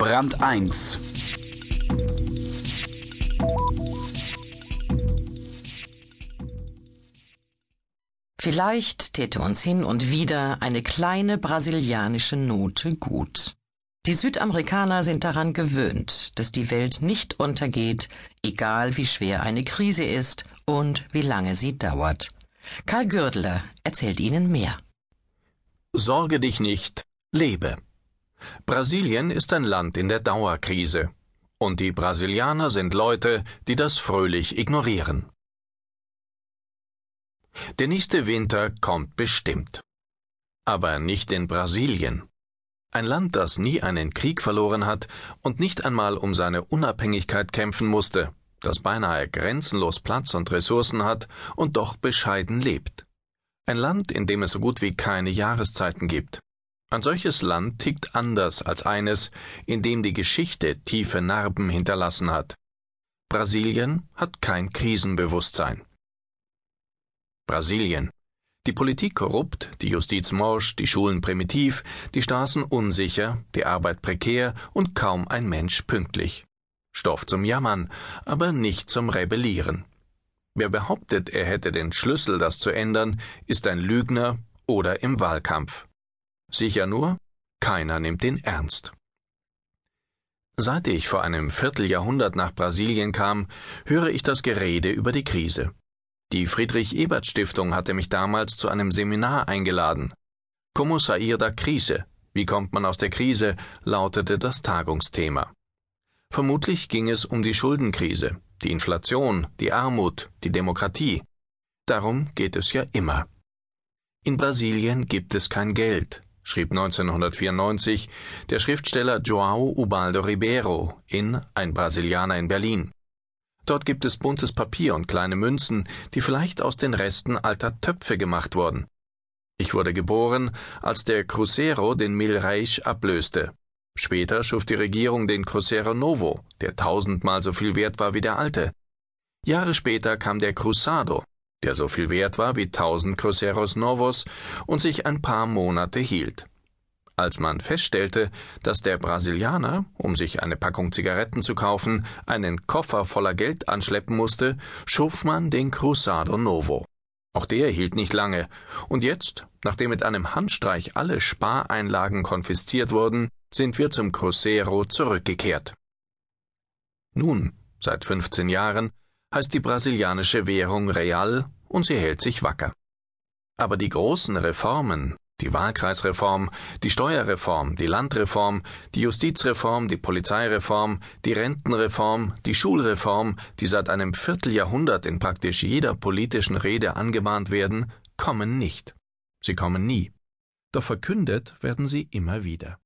Brand 1 Vielleicht täte uns hin und wieder eine kleine brasilianische Note gut. Die Südamerikaner sind daran gewöhnt, dass die Welt nicht untergeht, egal wie schwer eine Krise ist und wie lange sie dauert. Karl Gürdler erzählt Ihnen mehr. Sorge dich nicht, lebe. Brasilien ist ein Land in der Dauerkrise. Und die Brasilianer sind Leute, die das fröhlich ignorieren. Der nächste Winter kommt bestimmt. Aber nicht in Brasilien. Ein Land, das nie einen Krieg verloren hat und nicht einmal um seine Unabhängigkeit kämpfen musste, das beinahe grenzenlos Platz und Ressourcen hat und doch bescheiden lebt. Ein Land, in dem es so gut wie keine Jahreszeiten gibt. Ein solches Land tickt anders als eines, in dem die Geschichte tiefe Narben hinterlassen hat. Brasilien hat kein Krisenbewusstsein. Brasilien. Die Politik korrupt, die Justiz morsch, die Schulen primitiv, die Straßen unsicher, die Arbeit prekär und kaum ein Mensch pünktlich. Stoff zum Jammern, aber nicht zum Rebellieren. Wer behauptet, er hätte den Schlüssel, das zu ändern, ist ein Lügner oder im Wahlkampf. Sicher nur, keiner nimmt ihn ernst. Seit ich vor einem Vierteljahrhundert nach Brasilien kam, höre ich das Gerede über die Krise. Die Friedrich-Ebert-Stiftung hatte mich damals zu einem Seminar eingeladen. Como sair da Krise? Wie kommt man aus der Krise? lautete das Tagungsthema. Vermutlich ging es um die Schuldenkrise, die Inflation, die Armut, die Demokratie. Darum geht es ja immer. In Brasilien gibt es kein Geld, schrieb 1994 der Schriftsteller João Ubaldo Ribeiro in Ein Brasilianer in Berlin. Dort gibt es buntes Papier und kleine Münzen, die vielleicht aus den Resten alter Töpfe gemacht wurden. Ich wurde geboren, als der Cruzeiro den Mil Reich ablöste. Später schuf die Regierung den Cruzeiro Novo, der tausendmal so viel wert war wie der alte. Jahre später kam der Cruzado, der so viel wert war wie tausend Cruceros Novos und sich ein paar Monate hielt. Als man feststellte, dass der Brasilianer, um sich eine Packung Zigaretten zu kaufen, einen Koffer voller Geld anschleppen musste, schuf man den Cruzado Novo. Auch der hielt nicht lange, und jetzt, nachdem mit einem Handstreich alle Spareinlagen konfisziert wurden, sind wir zum Cruzeiro zurückgekehrt. Nun, seit 15 Jahren, heißt die brasilianische Währung Real und sie hält sich wacker. Aber die großen Reformen, die Wahlkreisreform, die Steuerreform, die Landreform, die Justizreform, die Polizeireform, die Rentenreform, die Schulreform, die seit einem Vierteljahrhundert in praktisch jeder politischen Rede angemahnt werden, kommen nicht. Sie kommen nie. Doch verkündet werden sie immer wieder.